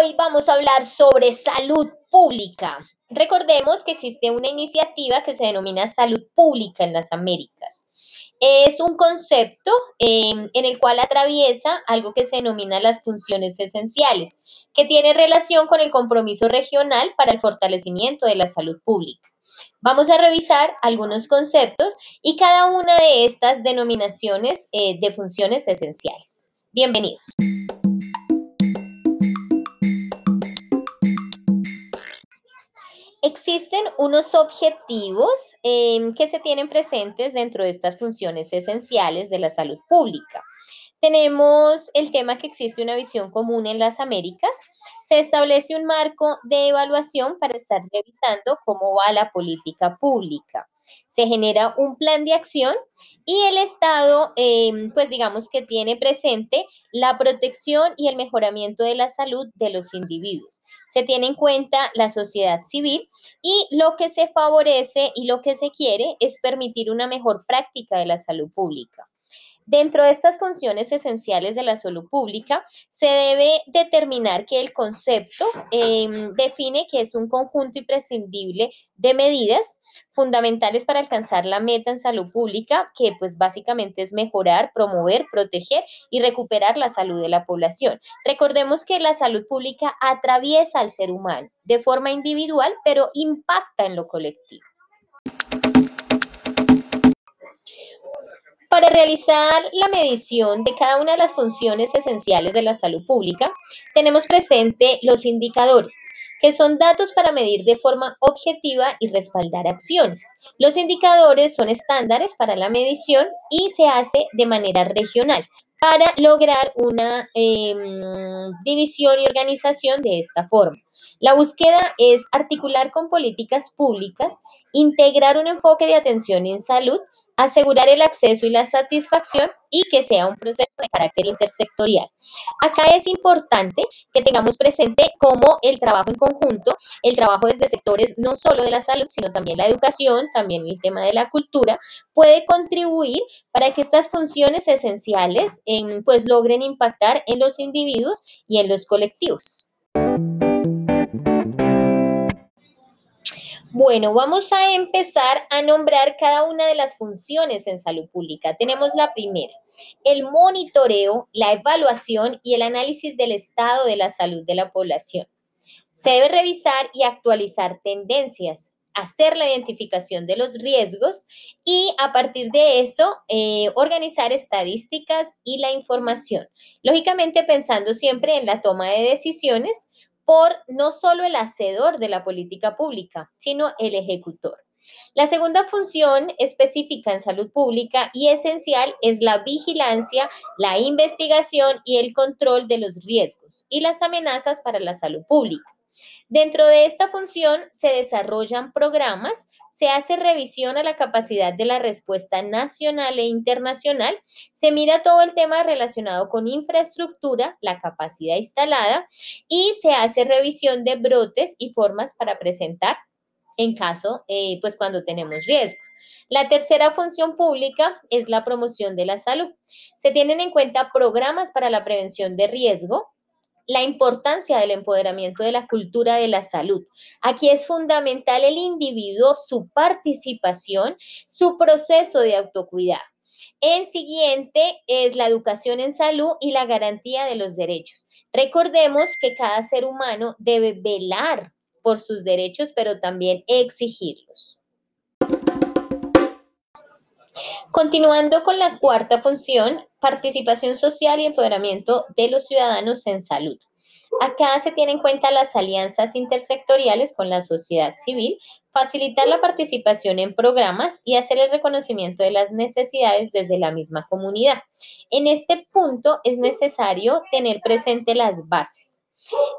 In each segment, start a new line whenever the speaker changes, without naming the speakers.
Hoy vamos a hablar sobre salud pública. Recordemos que existe una iniciativa que se denomina salud pública en las Américas. Es un concepto em, en el cual atraviesa algo que se denomina las funciones esenciales, que tiene relación con el compromiso regional para el fortalecimiento de la salud pública. Vamos a revisar algunos conceptos y cada una de estas denominaciones eh, de funciones esenciales. Bienvenidos. Existen unos objetivos em, que se tienen presentes dentro de estas funciones esenciales de la salud pública. Tenemos el tema que existe una visión común en las Américas. Se establece un marco de evaluación para estar revisando cómo va la política pública se genera un plan de acción y el Estado, em, pues digamos que tiene presente la protección y el mejoramiento de la salud de los individuos. Se tiene en cuenta la sociedad civil y lo que se favorece y lo que se quiere es permitir una mejor práctica de la salud pública. Dentro de estas funciones esenciales de la salud pública, se debe determinar que el concepto em, define que es un conjunto imprescindible de medidas fundamentales para alcanzar la meta en salud pública, que pues básicamente es mejorar, promover, proteger y recuperar la salud de la población. Recordemos que la salud pública atraviesa al ser humano de forma individual, pero impacta en lo colectivo. Realizar la medición de cada una de las funciones esenciales de la salud pública, tenemos presente los indicadores, que son datos para medir de forma objetiva y respaldar acciones. Los indicadores son estándares para la medición y se hace de manera regional para lograr una em, división y organización de esta forma. La búsqueda es articular con políticas públicas, integrar un enfoque de atención en salud, asegurar el acceso y la satisfacción y que sea un proceso de carácter intersectorial. Acá es importante que tengamos presente cómo el trabajo en conjunto, el trabajo desde sectores no solo de la salud, sino también la educación, también el tema de la cultura, puede contribuir para que estas funciones esenciales pues logren impactar en los individuos y en los colectivos. Bueno, vamos a empezar a nombrar cada una de las funciones en salud pública. Tenemos la primera, el monitoreo, la evaluación y el análisis del estado de la salud de la población. Se debe revisar y actualizar tendencias, hacer la identificación de los riesgos y a partir de eso eh, organizar estadísticas y la información. Lógicamente pensando siempre en la toma de decisiones por no solo el hacedor de la política pública, sino el ejecutor. La segunda función específica en salud pública y esencial es la vigilancia, la investigación y el control de los riesgos y las amenazas para la salud pública. Dentro de esta función se desarrollan programas, se hace revisión a la capacidad de la respuesta nacional e internacional, se mira todo el tema relacionado con infraestructura, la capacidad instalada y se hace revisión de brotes y formas para presentar en caso, eh, pues cuando tenemos riesgo. La tercera función pública es la promoción de la salud. Se tienen en cuenta programas para la prevención de riesgo, la importancia del empoderamiento de la cultura de la salud. Aquí es fundamental el individuo, su participación, su proceso de autocuidado. En siguiente es la educación en salud y la garantía de los derechos. Recordemos que cada ser humano debe velar por sus derechos, pero también exigirlos. Continuando con la cuarta función, participación social y empoderamiento de los ciudadanos en salud. Acá se tienen en cuenta las alianzas intersectoriales con la sociedad civil, facilitar la participación en programas y hacer el reconocimiento de las necesidades desde la misma comunidad. En este punto es necesario tener presente las bases.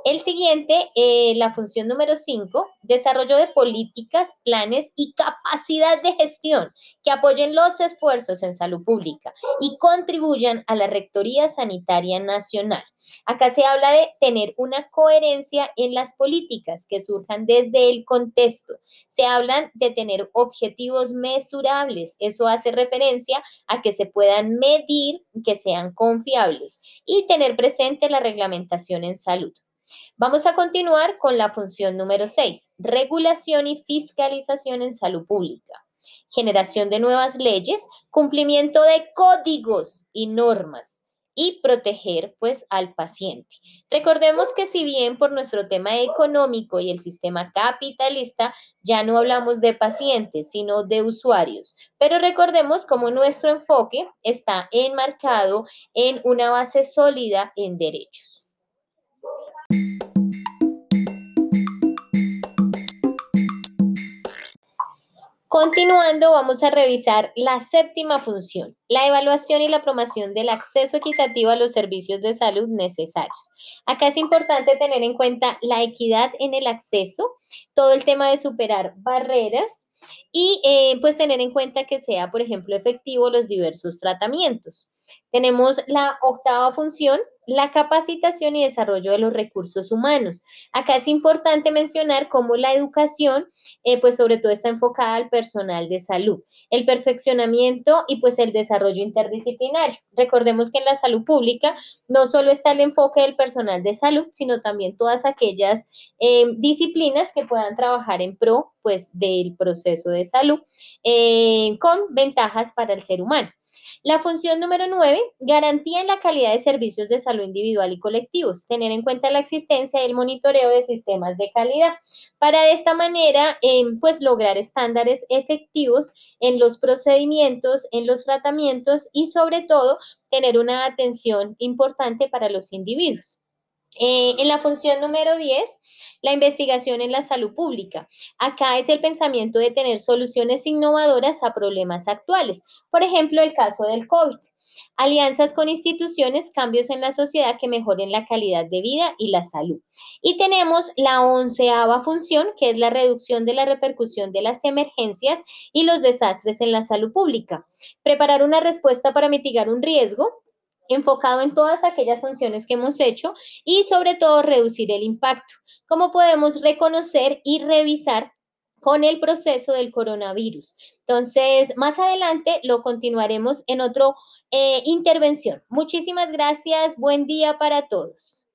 El siguiente, eh, la función número 5, desarrollo de políticas, planes y capacidad de gestión que apoyen los esfuerzos en salud pública y contribuyan a la Rectoría Sanitaria Nacional. Acá se habla de tener una coherencia en las políticas que surjan desde el contexto. Se hablan de tener objetivos mesurables. Eso hace referencia a que se puedan medir, que sean confiables y tener presente la reglamentación en salud. Vamos a continuar con la función número 6, regulación y fiscalización en salud pública generación de nuevas leyes, cumplimiento de códigos y normas y proteger pues al paciente. Recordemos que si bien por nuestro tema económico y el sistema capitalista ya no hablamos de pacientes, sino de usuarios, pero recordemos cómo nuestro enfoque está enmarcado en una base sólida en derechos. Continuando, vamos a revisar la séptima función, la evaluación y la promoción del acceso equitativo a los servicios de salud necesarios. Acá es importante tener en cuenta la equidad en el acceso, todo el tema de superar barreras y eh, pues tener en cuenta que sea, por ejemplo, efectivo los diversos tratamientos. Tenemos la octava función, la capacitación y desarrollo de los recursos humanos. Acá es importante mencionar cómo la educación, eh, pues sobre todo está enfocada al personal de salud, el perfeccionamiento y pues el desarrollo interdisciplinario. Recordemos que en la salud pública no solo está el enfoque del personal de salud, sino también todas aquellas eh, disciplinas que puedan trabajar en pro pues del proceso de salud eh, con ventajas para el ser humano. La función número 9, garantía en la calidad de servicios de salud individual y colectivos, tener en cuenta la existencia del monitoreo de sistemas de calidad, para de esta manera, em, pues lograr estándares efectivos en los procedimientos, en los tratamientos y sobre todo tener una atención importante para los individuos. Eh, en la función número 10, la investigación en la salud pública. Acá es el pensamiento de tener soluciones innovadoras a problemas actuales. Por ejemplo, el caso del COVID. Alianzas con instituciones, cambios en la sociedad que mejoren la calidad de vida y la salud. Y tenemos la onceava función, que es la reducción de la repercusión de las emergencias y los desastres en la salud pública. Preparar una respuesta para mitigar un riesgo, enfocado en todas aquellas funciones que hemos hecho y sobre todo reducir el impacto, como podemos reconocer y revisar con el proceso del coronavirus. Entonces, más adelante lo continuaremos en otra eh, intervención. Muchísimas gracias. Buen día para todos.